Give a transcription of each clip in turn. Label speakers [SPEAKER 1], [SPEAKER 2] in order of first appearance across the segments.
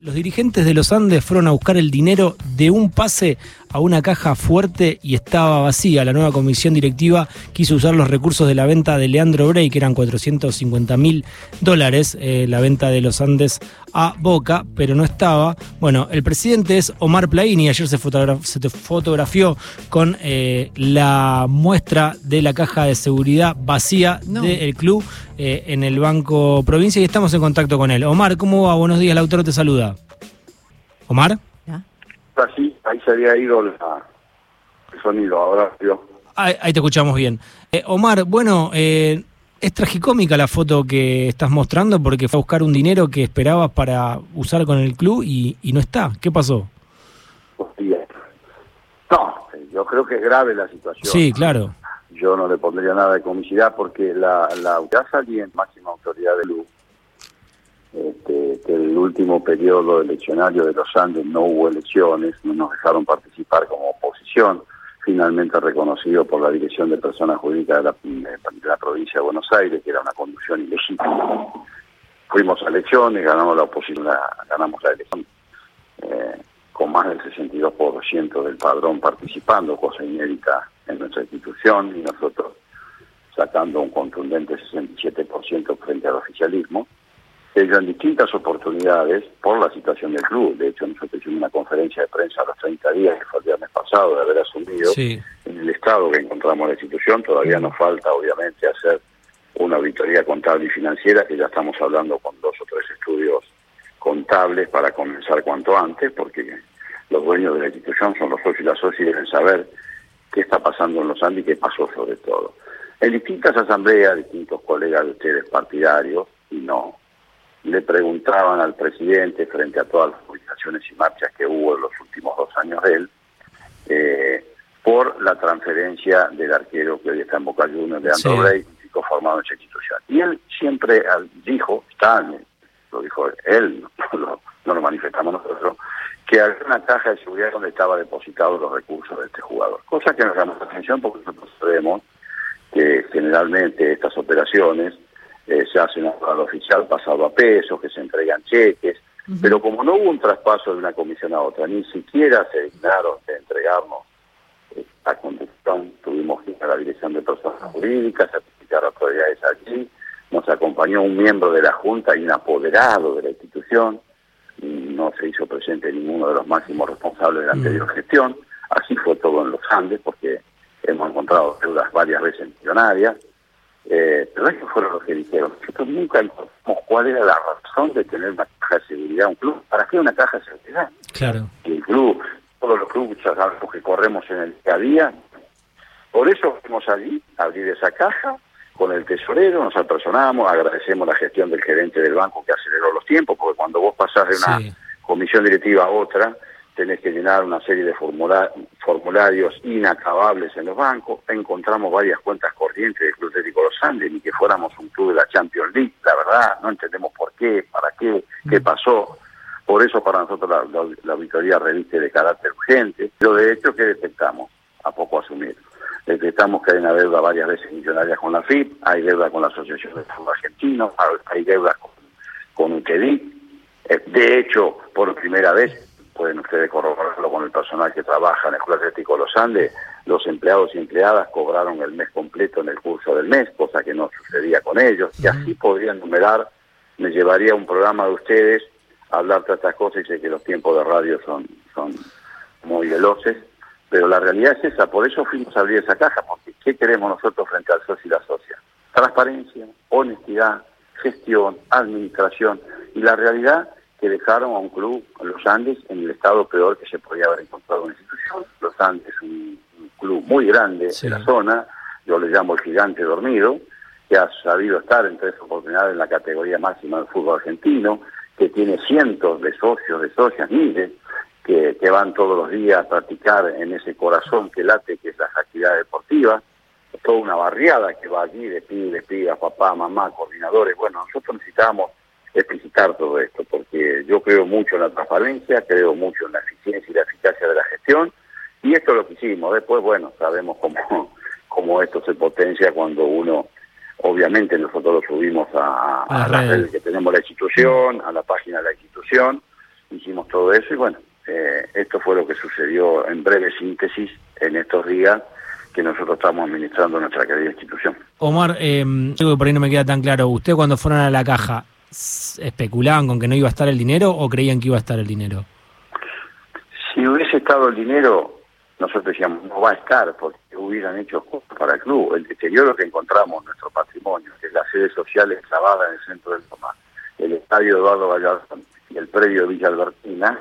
[SPEAKER 1] Los dirigentes de los Andes fueron a buscar el dinero de un pase a una caja fuerte y estaba vacía. La nueva comisión directiva quiso usar los recursos de la venta de Leandro Bray, que eran 450 mil dólares, eh, la venta de los Andes a Boca, pero no estaba. Bueno, el presidente es Omar Plaini, ayer se, fotogra- se te fotografió con eh, la muestra de la caja de seguridad vacía
[SPEAKER 2] No.
[SPEAKER 1] del club eh, en el Banco Provincia y estamos en contacto con él. Omar, ¿cómo va? Buenos días, Lautaro te saluda. Omar.
[SPEAKER 3] Así, ahí se había ido la- el sonido, ahora yo.
[SPEAKER 1] Ahí, ahí te escuchamos bien. Eh, Omar, bueno, eh, es tragicómica la foto que estás mostrando porque fue a buscar un dinero que esperabas para usar con el club y, y no está. ¿Qué pasó?
[SPEAKER 3] No, yo creo que es grave la situación.
[SPEAKER 1] Sí, claro.
[SPEAKER 3] Yo no le pondría nada de comicidad porque la, la ya salí en máxima autoridad de luz. Este, que el último periodo eleccionario de los Andes no hubo elecciones, no nos dejaron participar como oposición, finalmente reconocido por la Dirección de Personas Jurídicas de la, de la provincia de Buenos Aires, que era una conducción ilegítima. Fuimos a elecciones, ganamos la oposición, la- ganamos la elección eh, con más del 62% del padrón participando, cosa inédita en nuestra institución, y nosotros sacando un contundente 67% frente al oficialismo. Ellos en distintas oportunidades, por la situación del club, de hecho nosotros hicimos una conferencia de prensa a los 30 días, que fue el viernes pasado, de haber asumido
[SPEAKER 1] Sí.
[SPEAKER 3] en el estado que encontramos la institución, todavía nos falta obviamente hacer una auditoría contable y financiera, que ya estamos hablando con dos o tres estudios contables para comenzar cuanto antes, porque los dueños de la institución son los socios y las socias y deben saber qué está pasando en los Andes y qué pasó sobre todo. En distintas asambleas, distintos colegas de ustedes partidarios, y no, le preguntaban al presidente frente a todas las movilizaciones y marchas que hubo en los últimos dos años de él, eh, por la transferencia del arquero que hoy está en Boca Juniors de Andro
[SPEAKER 1] Sí.
[SPEAKER 3] Bray, un chico formado en esa institución. Y él siempre dijo, está, lo dijo él, no lo, no lo manifestamos nosotros, que había una caja de seguridad donde estaba depositados los recursos de este jugador. Cosa que nos llama la atención porque nosotros sabemos que generalmente estas operaciones eh, se hacen al oficial pasado a pesos, que se entregan cheques, pero como no hubo un traspaso de una comisión a otra, ni siquiera se dignaron de entregarnos eh, la conducción, tuvimos que ir a la Dirección de Personas Jurídicas, certificar autoridades allí, nos acompañó un miembro de la Junta y un apoderado de la institución, y no se hizo presente ninguno de los máximos responsables de la anterior gestión, así fue todo en los Andes, porque hemos encontrado deudas varias veces millonarias, eh, pero ellos fueron los que dijeron, nosotros nunca encontramos cuál era la razón de tener una caja de seguridad, un club, ¿para qué una caja de seguridad?
[SPEAKER 1] Claro.
[SPEAKER 3] el club, todos los clubes ya sabemos que corremos en el día a día. Por eso fuimos allí, a abrir esa caja con el tesorero, nos apersonamos, agradecemos la gestión del gerente del banco que aceleró los tiempos, porque cuando vos pasás de una
[SPEAKER 1] Sí.
[SPEAKER 3] comisión directiva a otra, tenés que llenar una serie de formula- formularios inacabables en los bancos. Encontramos varias cuentas corrientes del Club Atlético Los Andes, ni que fuéramos un club de la Champions League, la verdad, no entendemos por qué, para qué, qué pasó. Por eso para nosotros la, la- la auditoría reviste de carácter urgente. Pero de hecho, ¿qué detectamos? A poco asumir. Detectamos que hay una deuda varias veces millonaria con la FIP, hay deuda con la Asociación de Fútbol Argentino, hay deuda con, con UTEDIC. Eh, De hecho, por primera vez, pueden ustedes corroborarlo con el personal que trabaja en el Club Atlético Los Andes, los empleados y empleadas cobraron el mes completo en el curso del mes, cosa que no sucedía con ellos, y así podrían numerar, me llevaría un programa de ustedes a hablar de estas cosas, y sé que los tiempos de radio son, son muy veloces, pero la realidad es esa, por eso fuimos a abrir esa caja, porque ¿qué queremos nosotros frente al socio y la socia? Transparencia, honestidad, gestión, administración, y la realidad que dejaron a un club, Los Andes, en el estado peor que se podía haber encontrado una institución. Los Andes es un, un club muy grande
[SPEAKER 1] Sí.
[SPEAKER 3] de la zona, yo le llamo el gigante dormido, que ha sabido estar en tres oportunidades en la categoría máxima del fútbol argentino, que tiene cientos de socios, de socias, miles, que, que van todos los días a practicar en ese corazón que late, que es las actividades deportivas, toda una barriada que va allí de pibes, pibas, papá, mamá, coordinadores. Bueno, nosotros necesitamos explicitar todo esto, porque yo creo mucho en la transparencia, creo mucho en la eficiencia y la eficacia de la gestión, y esto es lo que hicimos. Después, bueno, sabemos cómo, cómo esto se potencia cuando uno Obviamente nosotros lo subimos a,
[SPEAKER 1] A las
[SPEAKER 3] a las
[SPEAKER 1] redes.
[SPEAKER 3] redes que tenemos la institución, a la página de la institución, hicimos todo eso y bueno, eh, esto fue lo que sucedió en breve síntesis en estos días que nosotros estamos administrando nuestra querida institución.
[SPEAKER 1] Omar, eh, por ahí no me queda tan claro, ¿usted cuando fueron a la caja especulaban con que no iba a estar el dinero o creían que iba a estar el dinero?
[SPEAKER 3] Si hubiese estado el dinero, nosotros decíamos, no va a estar, porque hubieran hecho cosas para el club. El deterioro que encontramos en nuestro patrimonio, que es la sede social enclavada en el centro del Tomás, el estadio Eduardo Gallardo y el predio de Villa Albertina,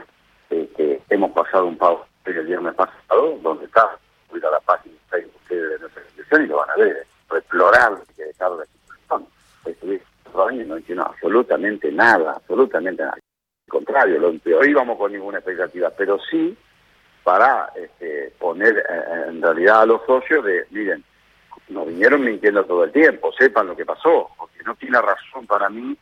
[SPEAKER 3] este, hemos pasado un pago el viernes pasado, donde está, a la página de ustedes de nuestra institución y lo van a ver, explorar que dejaron la institución. Estuvimos años no hicieron absolutamente nada, absolutamente nada. Al contrario, lo hoy íbamos con ninguna expectativa, pero sí para este, poner eh, en realidad a los socios de, miren, nos vinieron mintiendo todo el tiempo, sepan lo que pasó, porque no tiene razón para mí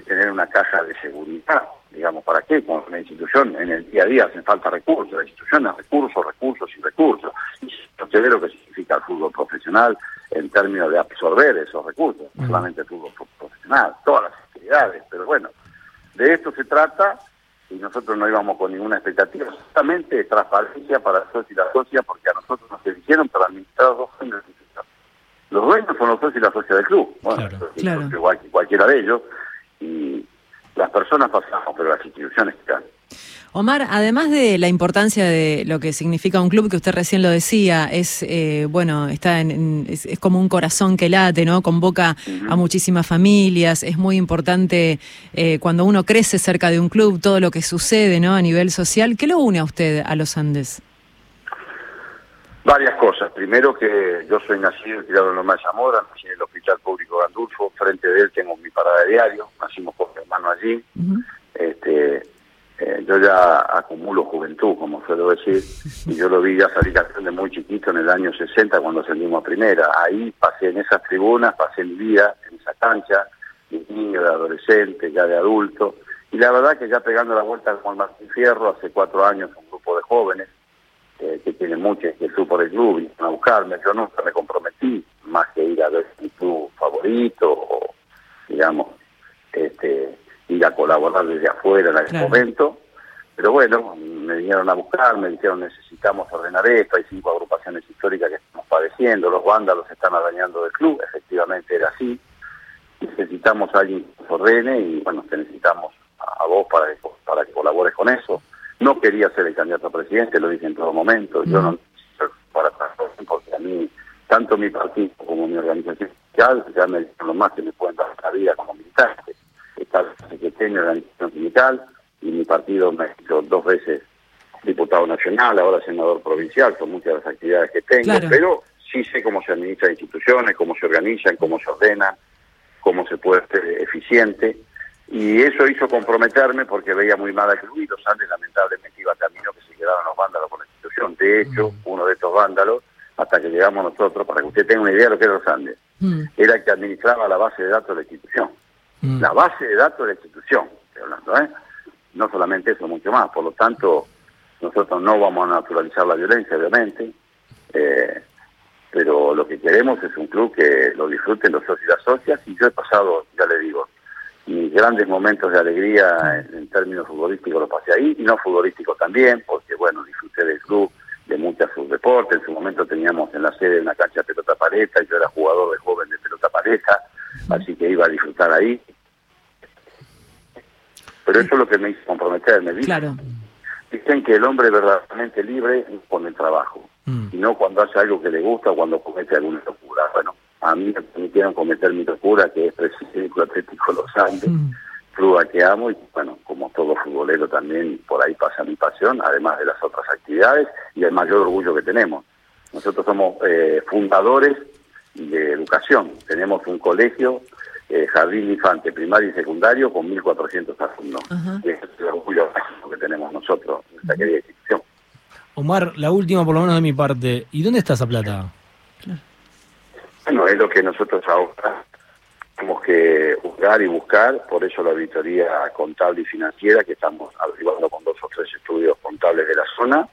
[SPEAKER 3] tener una caja de seguridad, digamos, ¿para qué? Con una institución en el día a día hacen falta recursos, la institución es recursos, recursos y recursos. Y usted ve lo que significa el fútbol profesional en términos de absorber esos recursos, no solamente el fútbol profesional, todas las actividades, pero bueno, de esto se trata y nosotros no íbamos con ninguna expectativa, solamente transparencia para los socios y la socia, porque a nosotros nos eligieron para administrar dos años Los dueños son los socios y la socia del club, bueno, claro, Igual, cualquiera de ellos, las personas pasamos, pero las instituciones están.
[SPEAKER 2] Omar, además de la importancia de lo que significa un club, que usted recién lo decía, es eh, bueno, está en, es, como un corazón que late, ¿no? Convoca a muchísimas familias, es muy importante eh, cuando uno crece cerca de un club, todo lo que sucede, ¿no? A nivel social. ¿Qué lo une a usted a los Andes?
[SPEAKER 3] Varias cosas. Primero que yo soy nacido y criado en Loma de Zamora, nací en el Hospital Público Gandulfo, frente de él tengo mi parada diario, nacimos con mi hermano allí. este, eh, yo ya acumulo juventud, como suelo decir, y yo lo vi ya salir de muy chiquito en el año 60 cuando ascendimos a primera. Ahí pasé en esas tribunas, pasé mi vida en esa cancha, de niño, de adolescente, ya de adulto, y la verdad que ya pegando la vuelta con Martín Fierro, hace cuatro años un grupo de jóvenes eh, que tienen mucha inquietud por el club y a buscarme, yo nunca me comprometí más que ir a ver mi club favorito o, digamos, este ir a colaborar desde afuera en aquel momento. Pero bueno, me vinieron a buscar, me dijeron necesitamos ordenar esto, hay cinco agrupaciones históricas que estamos padeciendo, los vándalos están arañando del club, efectivamente era así. Necesitamos a alguien que nos ordene y bueno, te necesitamos a, vos para que, para que colabores con eso. No quería ser el candidato a presidente, lo dije en todo momento, yo no para porque a mí, tanto mi partido como mi organización ya me dicen lo más que me pueden dar la vida como militante. Está de la organización sindical y mi partido me ha hecho dos veces diputado nacional, ahora senador provincial, son muchas las actividades que tengo, pero sí sé cómo se administran instituciones, cómo se organizan, cómo se ordenan, cómo se puede ser eficiente. Y eso hizo comprometerme porque veía muy mal a y los Andes lamentablemente iba camino que se quedaban los vándalos con la institución. De hecho, mm. uno de estos vándalos, hasta que llegamos nosotros, para que usted tenga una idea de lo que era los Andes, mm. era el que administraba la base de datos de la institución. Mm. la base de datos de la institución, estoy hablando, ¿eh? No solamente eso, mucho más. Por lo tanto, nosotros no vamos a naturalizar la violencia, obviamente, eh, pero lo que queremos es un club que lo disfruten los socios y las socias, y yo he pasado, ya le digo, mis grandes momentos de alegría en, términos futbolísticos los pasé ahí, y no futbolísticos también, porque bueno, disfruté del club, de muchos subdeportes, en su momento teníamos en la sede una cancha de pelota pareja, yo era jugador de joven de pelota pareja, así que iba a disfrutar ahí. Pero eso es lo que me hizo comprometerme.
[SPEAKER 2] Claro.
[SPEAKER 3] Dicen que el hombre verdaderamente libre con el trabajo, mm. y no cuando hace algo que le gusta o cuando comete alguna locura. Bueno, a mí me permitieron cometer mi locura, que es Presidente Atlético Los Andes, mm. club que amo, y bueno, como todo futbolero también por ahí pasa mi pasión, además de las otras actividades y el mayor orgullo que tenemos. Nosotros somos eh, fundadores de educación. Tenemos un colegio, eh, jardín infante, primario y secundario, con 1.400 alumnos. ese es el orgullo que tenemos nosotros, en esta querida institución.
[SPEAKER 1] Omar, la última por lo menos de mi parte. ¿Y dónde está esa plata?
[SPEAKER 3] Bueno, es lo que nosotros ahora tenemos que buscar y buscar, por eso la auditoría contable y financiera, que estamos arribando con dos o tres estudios contables de la zona,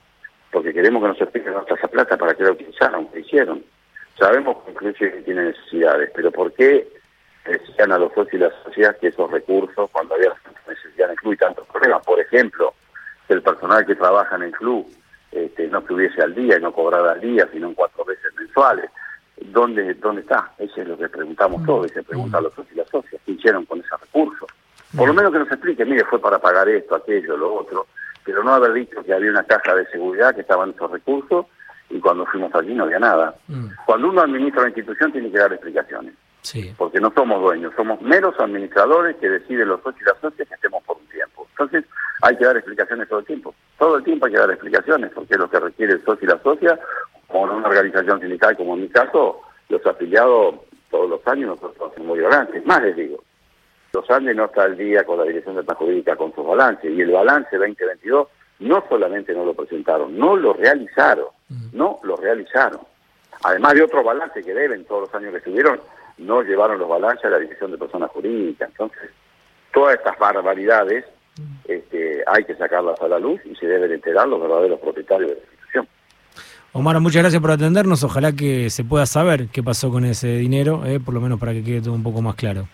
[SPEAKER 3] porque queremos que nos expliquen esa plata, para que la utilizaron, que hicieron. Sabemos que tiene necesidades, pero ¿por qué decían a los socios y las sociedades que esos recursos, cuando había necesidad en el club y tantos problemas? Por ejemplo, el personal que trabaja en el club este, no estuviese al día y no cobrara al día, sino en cuatro veces mensuales. ¿Dónde, dónde está? Eso es lo que preguntamos todos y se pregunta a los socios y las socias. ¿Qué hicieron con ese recurso? Por lo menos que nos explique, mire, fue para pagar esto, aquello, lo otro, pero no haber dicho que había una caja de seguridad que estaban esos recursos y cuando fuimos allí no había nada. Mm. Cuando uno administra la institución tiene que dar explicaciones. Sí. Porque no somos dueños, somos meros administradores que deciden los socios y las socias que estemos por un tiempo. Entonces hay que dar explicaciones todo el tiempo. Todo el tiempo hay que dar explicaciones porque es lo que requiere el socio y la socia, en una organización sindical como en mi caso, los afiliados todos los años nosotros hacemos muy grandes. Más les digo, los Andes no está al día con la Dirección de Jurídica con sus balances y el balance 2022 no solamente no lo presentaron, no lo realizaron, no lo realizaron. Además de otros balances que deben todos los años que estuvieron, no llevaron los balances a la Dirección de Personas Jurídicas. Entonces, todas estas barbaridades este, hay que sacarlas a la luz y se deben enterar los verdaderos propietarios de.
[SPEAKER 1] Omar, muchas gracias por atendernos. Ojalá que se pueda saber qué pasó con ese dinero, eh, por lo menos para que quede todo un poco más claro.